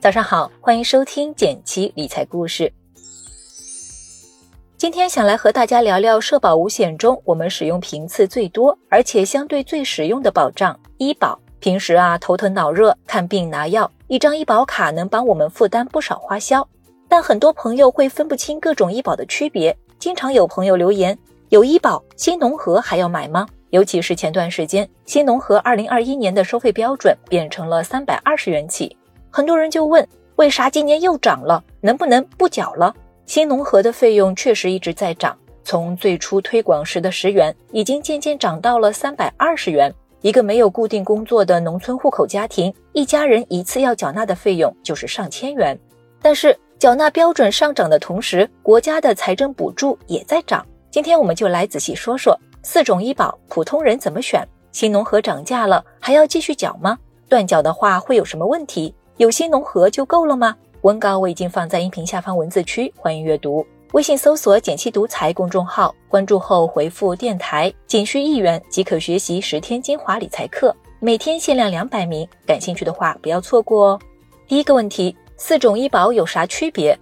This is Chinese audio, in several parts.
早上好，欢迎收听简七理财故事。今天想来和大家聊聊社保五险中我们使用频次最多，而且相对最实用的保障——医保。平时啊，头疼脑热、看病拿药，一张医保卡能帮我们负担不少花销。但很多朋友会分不清各种医保的区别，经常有朋友留言：有医保，新农合还要买吗？尤其是前段时间，新农合二零二一年的收费标准变成了三百二十元起。很多人就问，为啥今年又涨了？能不能不缴了？新农合的费用确实一直在涨，从最初推广时的十元，已经渐渐涨到了三百二十元。一个没有固定工作的农村户口家庭，一家人一次要缴纳的费用就是上千元。但是缴纳标准上涨的同时，国家的财政补助也在涨。今天我们就来仔细说说四种医保，普通人怎么选？新农合涨价了，还要继续缴吗？断缴的话会有什么问题？有新农合就够了吗？文稿我已经放在音频下方文字区，欢迎阅读。微信搜索“简七独裁”公众号，关注后回复“电台”，仅需一元即可学习十天精华理财课，每天限量两百名。感兴趣的话不要错过哦。第一个问题，四种医保有啥区别？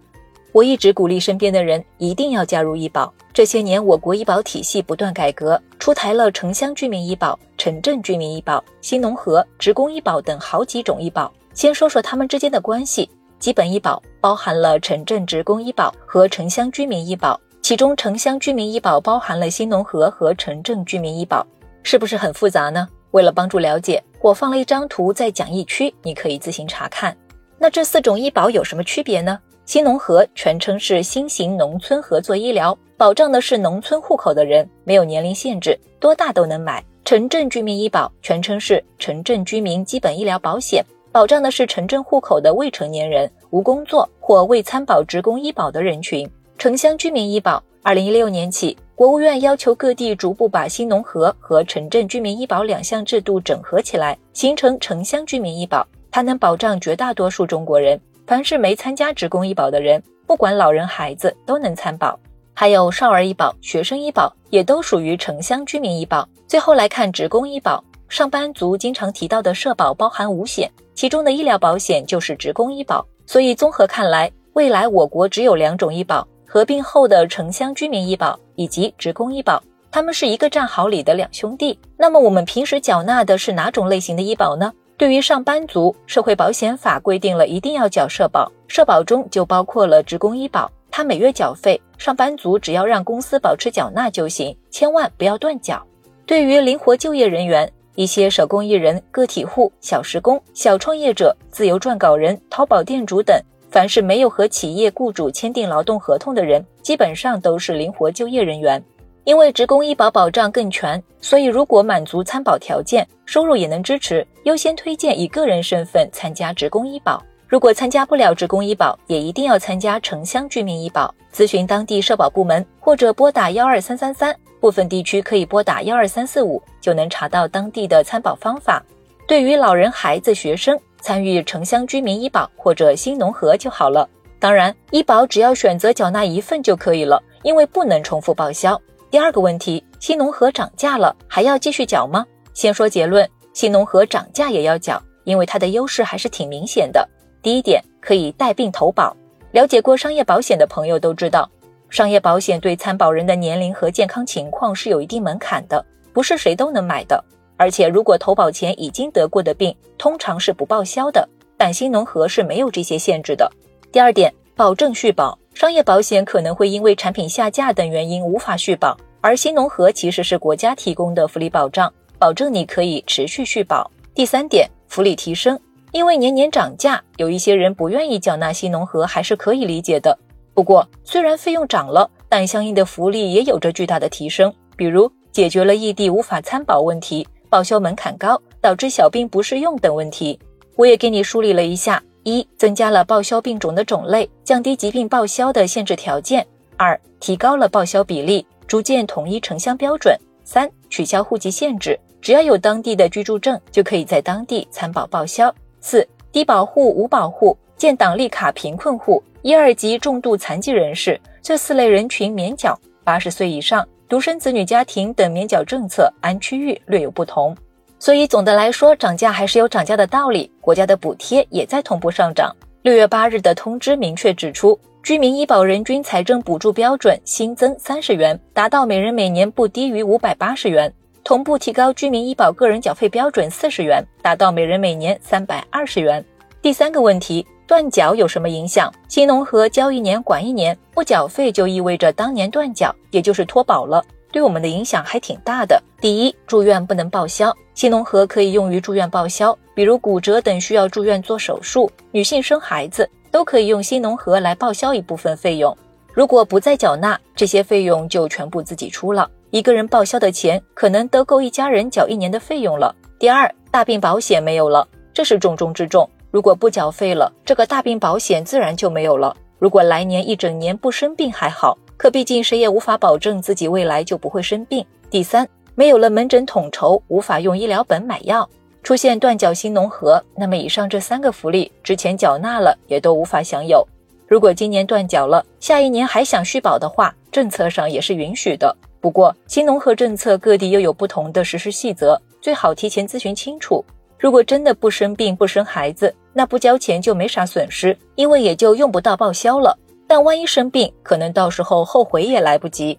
我一直鼓励身边的人一定要加入医保。这些年，我国医保体系不断改革，出台了城乡居民医保、城镇居民医保、新农合、职工医保等好几种医保。先说说他们之间的关系。基本医保包含了城镇职工医保和城乡居民医保，其中城乡居民医保包含了新农合和城镇居民医保，是不是很复杂呢？为了帮助了解，我放了一张图在讲义区，你可以自行查看。那这四种医保有什么区别呢？新农合全称是新型农村合作医疗，保障的是农村户口的人，没有年龄限制，多大都能买。城镇居民医保全称是城镇居民基本医疗保险，保障的是城镇户口的未成年人、无工作或未参保职工医保的人群。城乡居民医保，二零一六年起，国务院要求各地逐步把新农合和城镇居民医保两项制度整合起来，形成城乡居民医保。它能保障绝大多数中国人，凡是没参加职工医保的人，不管老人孩子都能参保。还有少儿医保、学生医保也都属于城乡居民医保。最后来看职工医保，上班族经常提到的社保包含五险，其中的医疗保险就是职工医保。所以综合看来，未来我国只有两种医保，合并后的城乡居民医保以及职工医保，他们是一个战壕里的两兄弟。那么我们平时缴纳的是哪种类型的医保呢？对于上班族，社会保险法规定了一定要缴社保，社保中就包括了职工医保。他每月缴费，上班族只要让公司保持缴纳就行，千万不要断缴。对于灵活就业人员，一些手工艺人、个体户、小时工、小创业者、自由撰稿人、淘宝店主等，凡是没有和企业雇主签订劳动合同的人，基本上都是灵活就业人员。因为职工医保保障更全，所以如果满足参保条件，收入也能支持，优先推荐以个人身份参加职工医保。如果参加不了职工医保，也一定要参加城乡居民医保。咨询当地社保部门或者拨打幺二三三三，部分地区可以拨打幺二三四五，就能查到当地的参保方法。对于老人、孩子、学生，参与城乡居民医保或者新农合就好了。当然，医保只要选择缴纳一份就可以了，因为不能重复报销。第二个问题，新农合涨价了，还要继续缴吗？先说结论，新农合涨价也要缴，因为它的优势还是挺明显的。第一点可以带病投保，了解过商业保险的朋友都知道，商业保险对参保人的年龄和健康情况是有一定门槛的，不是谁都能买的。而且如果投保前已经得过的病，通常是不报销的。但新农合是没有这些限制的。第二点，保证续保，商业保险可能会因为产品下架等原因无法续保，而新农合其实是国家提供的福利保障，保证你可以持续续保。第三点，福利提升。因为年年涨价，有一些人不愿意缴纳新农合，还是可以理解的。不过，虽然费用涨了，但相应的福利也有着巨大的提升。比如，解决了异地无法参保问题，报销门槛高，导致小病不适用等问题。我也给你梳理了一下：一、增加了报销病种的种类，降低疾病报销的限制条件；二、提高了报销比例，逐渐统一城乡标准；三、取消户籍限制，只要有当地的居住证，就可以在当地参保报销。四低保户、无保户、建档立卡贫困户、一二级重度残疾人士这四类人群免缴，八十岁以上独生子女家庭等免缴政策按区域略有不同。所以总的来说，涨价还是有涨价的道理，国家的补贴也在同步上涨。六月八日的通知明确指出，居民医保人均财政补助标准新增三十元，达到每人每年不低于五百八十元。同步提高居民医保个人缴费标准四十元，达到每人每年三百二十元。第三个问题，断缴有什么影响？新农合交一年管一年，不缴费就意味着当年断缴，也就是脱保了，对我们的影响还挺大的。第一，住院不能报销，新农合可以用于住院报销，比如骨折等需要住院做手术，女性生孩子都可以用新农合来报销一部分费用。如果不再缴纳，这些费用就全部自己出了。一个人报销的钱可能都够一家人缴一年的费用了。第二，大病保险没有了，这是重中之重。如果不缴费了，这个大病保险自然就没有了。如果来年一整年不生病还好，可毕竟谁也无法保证自己未来就不会生病。第三，没有了门诊统筹，无法用医疗本买药，出现断缴新农合，那么以上这三个福利之前缴纳了也都无法享有。如果今年断缴了，下一年还想续保的话，政策上也是允许的。不过，新农合政策各地又有不同的实施细则，最好提前咨询清楚。如果真的不生病、不生孩子，那不交钱就没啥损失，因为也就用不到报销了。但万一生病，可能到时候后悔也来不及。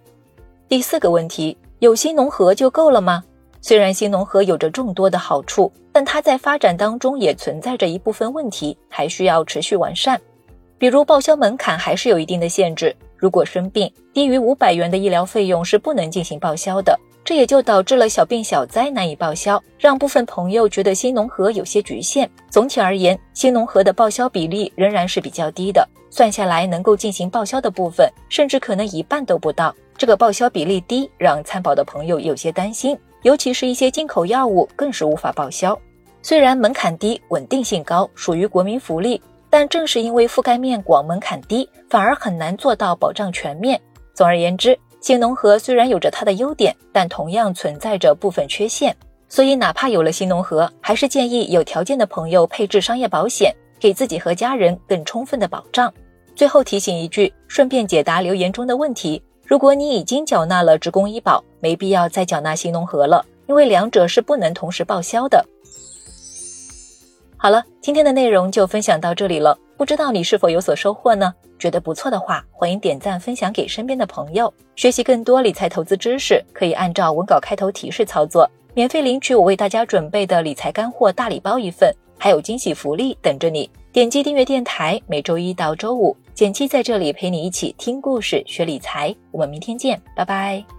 第四个问题，有新农合就够了吗？虽然新农合有着众多的好处，但它在发展当中也存在着一部分问题，还需要持续完善。比如报销门槛还是有一定的限制。如果生病低于五百元的医疗费用是不能进行报销的，这也就导致了小病小灾难以报销，让部分朋友觉得新农合有些局限。总体而言，新农合的报销比例仍然是比较低的，算下来能够进行报销的部分，甚至可能一半都不到。这个报销比例低，让参保的朋友有些担心，尤其是一些进口药物更是无法报销。虽然门槛低，稳定性高，属于国民福利。但正是因为覆盖面广、门槛低，反而很难做到保障全面。总而言之，新农合虽然有着它的优点，但同样存在着部分缺陷。所以，哪怕有了新农合，还是建议有条件的朋友配置商业保险，给自己和家人更充分的保障。最后提醒一句，顺便解答留言中的问题：如果你已经缴纳了职工医保，没必要再缴纳新农合了，因为两者是不能同时报销的。好了，今天的内容就分享到这里了。不知道你是否有所收获呢？觉得不错的话，欢迎点赞分享给身边的朋友。学习更多理财投资知识，可以按照文稿开头提示操作，免费领取我为大家准备的理财干货大礼包一份，还有惊喜福利等着你。点击订阅电台，每周一到周五，简七在这里陪你一起听故事、学理财。我们明天见，拜拜。